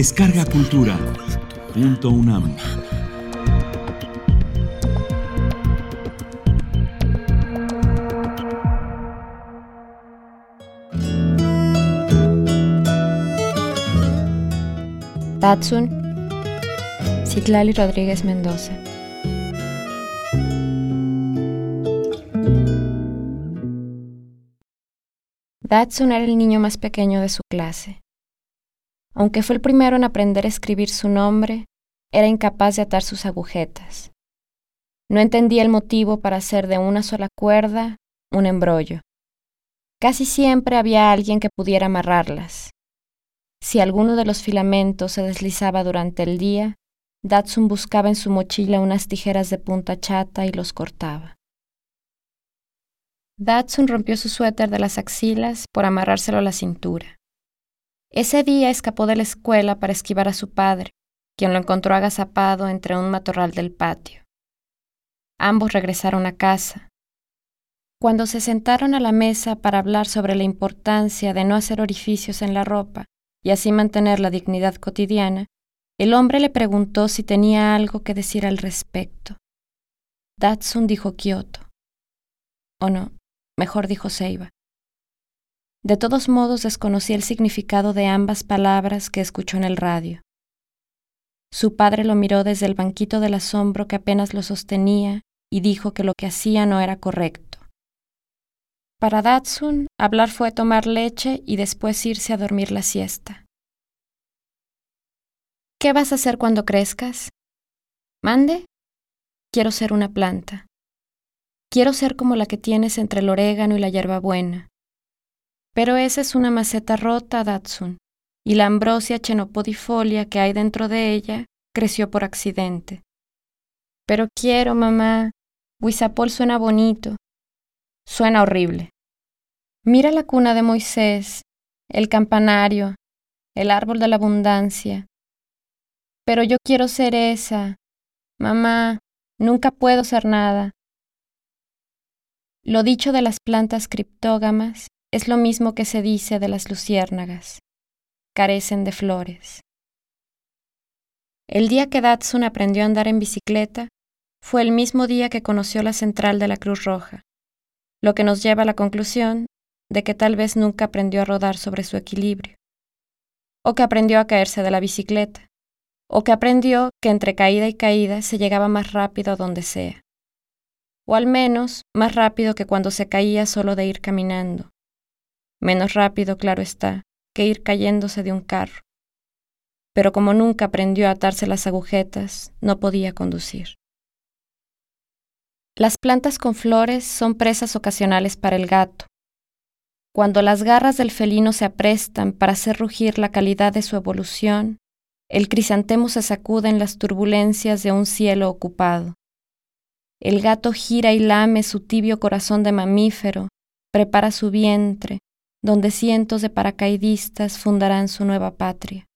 Descarga Cultura. Punto UNAM. Tatsun, Citlali Rodríguez Mendoza. Datsun era el niño más pequeño de su clase. Aunque fue el primero en aprender a escribir su nombre, era incapaz de atar sus agujetas. No entendía el motivo para hacer de una sola cuerda un embrollo. Casi siempre había alguien que pudiera amarrarlas, si alguno de los filamentos se deslizaba durante el día, Datsun buscaba en su mochila unas tijeras de punta chata y los cortaba. Datsun rompió su suéter de las axilas por amarrárselo a la cintura. Ese día escapó de la escuela para esquivar a su padre, quien lo encontró agazapado entre un matorral del patio. Ambos regresaron a casa. Cuando se sentaron a la mesa para hablar sobre la importancia de no hacer orificios en la ropa, y así mantener la dignidad cotidiana, el hombre le preguntó si tenía algo que decir al respecto. Datsun dijo Kioto. O no, mejor dijo Seiba. De todos modos desconocía el significado de ambas palabras que escuchó en el radio. Su padre lo miró desde el banquito del asombro que apenas lo sostenía y dijo que lo que hacía no era correcto. Para Datsun, hablar fue tomar leche y después irse a dormir la siesta. ¿Qué vas a hacer cuando crezcas? Mande. Quiero ser una planta. Quiero ser como la que tienes entre el orégano y la hierbabuena. Pero esa es una maceta rota, Datsun, y la ambrosia chenopodifolia que hay dentro de ella creció por accidente. Pero quiero, mamá. Huizapol suena bonito. Suena horrible. Mira la cuna de Moisés, el campanario, el árbol de la abundancia. Pero yo quiero ser esa. Mamá, nunca puedo ser nada. Lo dicho de las plantas criptógamas es lo mismo que se dice de las luciérnagas. Carecen de flores. El día que Datsun aprendió a andar en bicicleta fue el mismo día que conoció la central de la Cruz Roja lo que nos lleva a la conclusión de que tal vez nunca aprendió a rodar sobre su equilibrio, o que aprendió a caerse de la bicicleta, o que aprendió que entre caída y caída se llegaba más rápido a donde sea, o al menos más rápido que cuando se caía solo de ir caminando, menos rápido, claro está, que ir cayéndose de un carro. Pero como nunca aprendió a atarse las agujetas, no podía conducir. Las plantas con flores son presas ocasionales para el gato. Cuando las garras del felino se aprestan para hacer rugir la calidad de su evolución, el crisantemo se sacude en las turbulencias de un cielo ocupado. El gato gira y lame su tibio corazón de mamífero, prepara su vientre, donde cientos de paracaidistas fundarán su nueva patria.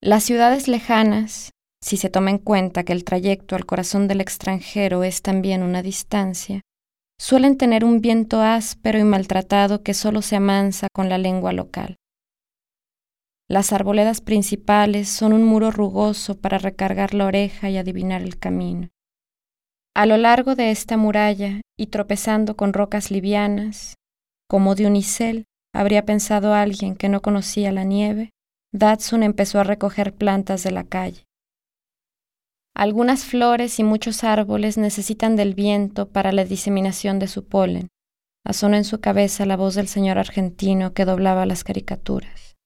Las ciudades lejanas, si se toma en cuenta que el trayecto al corazón del extranjero es también una distancia, suelen tener un viento áspero y maltratado que solo se amansa con la lengua local. Las arboledas principales son un muro rugoso para recargar la oreja y adivinar el camino. A lo largo de esta muralla, y tropezando con rocas livianas, como de unicel, habría pensado alguien que no conocía la nieve, Datsun empezó a recoger plantas de la calle. Algunas flores y muchos árboles necesitan del viento para la diseminación de su polen. Asonó en su cabeza la voz del señor argentino que doblaba las caricaturas.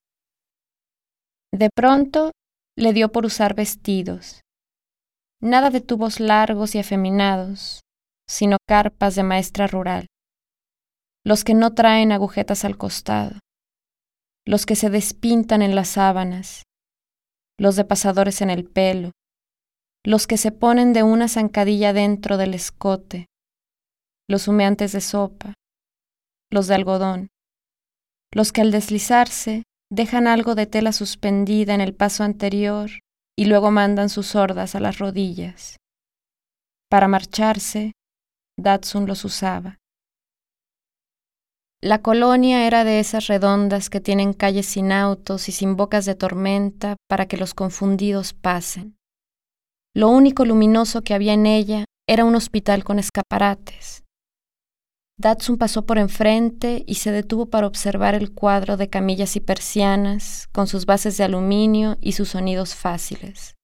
De pronto le dio por usar vestidos. Nada de tubos largos y afeminados, sino carpas de maestra rural. Los que no traen agujetas al costado. Los que se despintan en las sábanas. Los de pasadores en el pelo los que se ponen de una zancadilla dentro del escote, los humeantes de sopa, los de algodón, los que al deslizarse dejan algo de tela suspendida en el paso anterior y luego mandan sus hordas a las rodillas. Para marcharse, Datsun los usaba. La colonia era de esas redondas que tienen calles sin autos y sin bocas de tormenta para que los confundidos pasen. Lo único luminoso que había en ella era un hospital con escaparates. Datsun pasó por enfrente y se detuvo para observar el cuadro de camillas y persianas, con sus bases de aluminio y sus sonidos fáciles.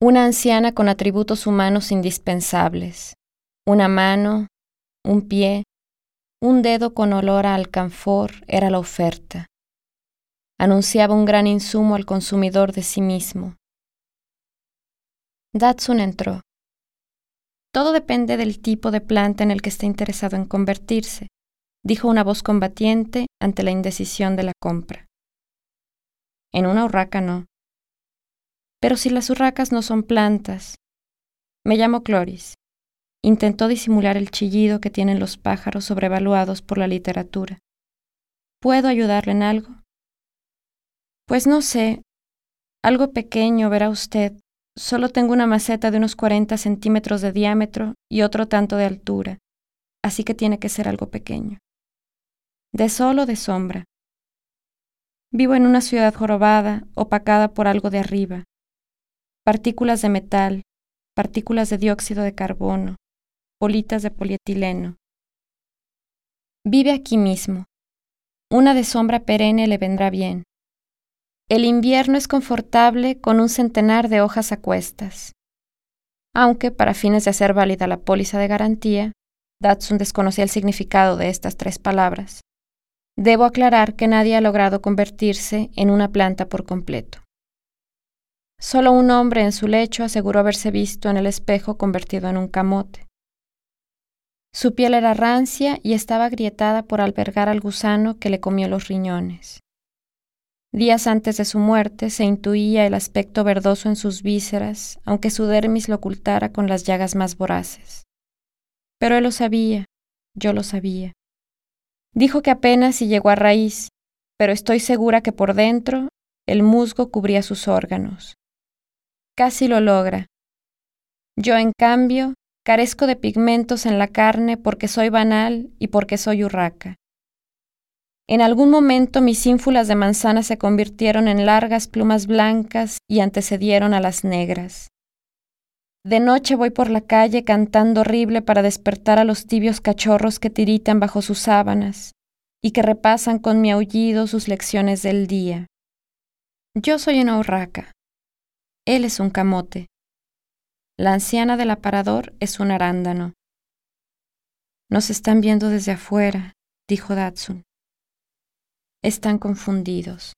Una anciana con atributos humanos indispensables, una mano, un pie, un dedo con olor a alcanfor era la oferta. Anunciaba un gran insumo al consumidor de sí mismo. Datsun entró. Todo depende del tipo de planta en el que esté interesado en convertirse, dijo una voz combatiente ante la indecisión de la compra. En una urraca no. Pero si las urracas no son plantas. Me llamo Cloris. Intentó disimular el chillido que tienen los pájaros sobrevaluados por la literatura. ¿Puedo ayudarle en algo? Pues no sé. Algo pequeño, verá usted. Solo tengo una maceta de unos 40 centímetros de diámetro y otro tanto de altura, así que tiene que ser algo pequeño. De sol o de sombra. Vivo en una ciudad jorobada, opacada por algo de arriba. Partículas de metal, partículas de dióxido de carbono, bolitas de polietileno. Vive aquí mismo. Una de sombra perenne le vendrá bien. El invierno es confortable con un centenar de hojas a cuestas. Aunque, para fines de hacer válida la póliza de garantía, Datsun desconocía el significado de estas tres palabras. Debo aclarar que nadie ha logrado convertirse en una planta por completo. Solo un hombre en su lecho aseguró haberse visto en el espejo convertido en un camote. Su piel era rancia y estaba agrietada por albergar al gusano que le comió los riñones. Días antes de su muerte se intuía el aspecto verdoso en sus vísceras, aunque su dermis lo ocultara con las llagas más voraces. Pero él lo sabía, yo lo sabía. Dijo que apenas si llegó a raíz, pero estoy segura que por dentro el musgo cubría sus órganos. Casi lo logra. Yo, en cambio, Carezco de pigmentos en la carne porque soy banal y porque soy urraca. En algún momento mis ínfulas de manzana se convirtieron en largas plumas blancas y antecedieron a las negras. De noche voy por la calle cantando horrible para despertar a los tibios cachorros que tiritan bajo sus sábanas y que repasan con mi aullido sus lecciones del día. Yo soy una urraca. Él es un camote. La anciana del aparador es un arándano. Nos están viendo desde afuera, dijo Datsun. Están confundidos.